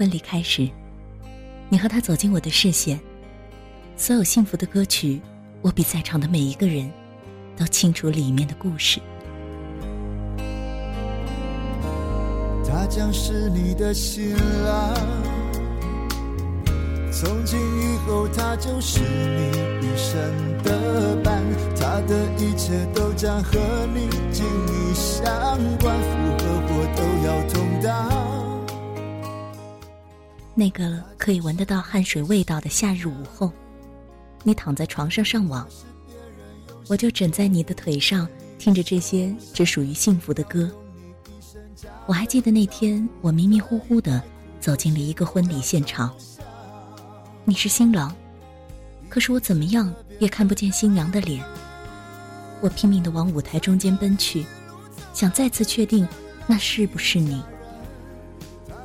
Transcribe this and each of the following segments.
婚礼开始，你和他走进我的视线。所有幸福的歌曲，我比在场的每一个人都清楚里面的故事。他将是你的新郎，从今以后他就是你一生的伴，他的一切都将和你紧密相关，福和祸都要同当。那个可以闻得到汗水味道的夏日午后，你躺在床上上网，我就枕在你的腿上，听着这些只属于幸福的歌。我还记得那天，我迷迷糊糊的走进了一个婚礼现场。你是新郎，可是我怎么样也看不见新娘的脸。我拼命的往舞台中间奔去，想再次确定那是不是你。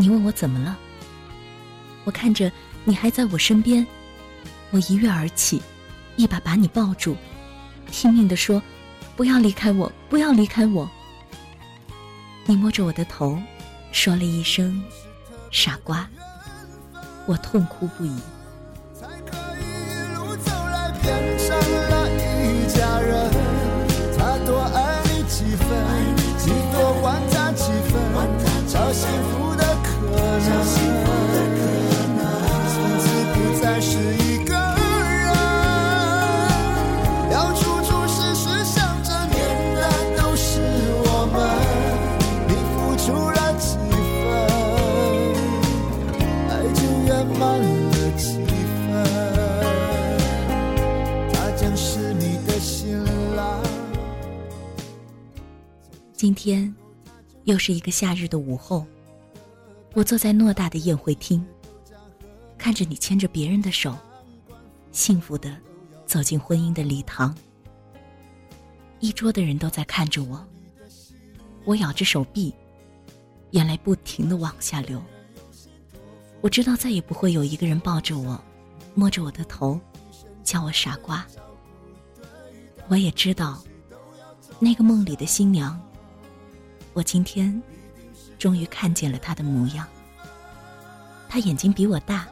你问我怎么了？我看着你还在我身边，我一跃而起，一把把你抱住，拼命地说：“不要离开我，不要离开我。”你摸着我的头，说了一声“傻瓜”，我痛哭不已。才可以一路走来今天，又是一个夏日的午后，我坐在偌大的宴会厅，看着你牵着别人的手，幸福的走进婚姻的礼堂。一桌的人都在看着我，我咬着手臂，眼泪不停的往下流。我知道再也不会有一个人抱着我，摸着我的头，叫我傻瓜。我也知道，那个梦里的新娘。我今天终于看见了他的模样。他眼睛比我大，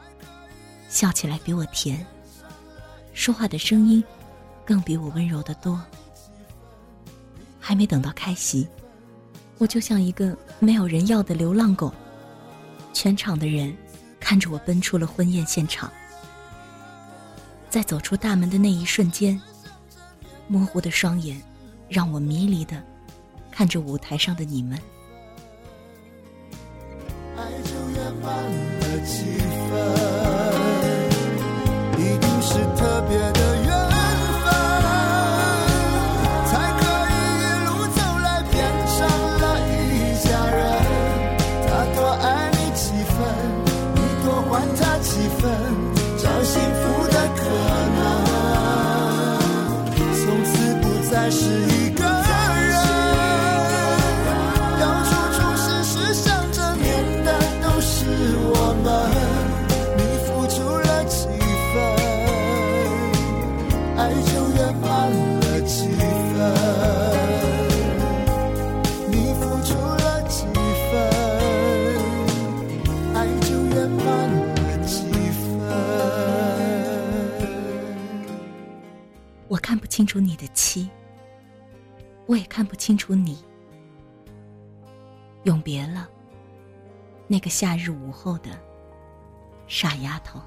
笑起来比我甜，说话的声音更比我温柔的多。还没等到开席，我就像一个没有人要的流浪狗。全场的人看着我奔出了婚宴现场。在走出大门的那一瞬间，模糊的双眼让我迷离的。看着舞台上的你们，爱就圆满了几分，一定是特别的缘分，才可以一路走来变成了一家人。他多爱你几分，你多还他几分，找幸福的可能，从此不再是一清楚你的妻，我也看不清楚你。永别了，那个夏日午后的傻丫头。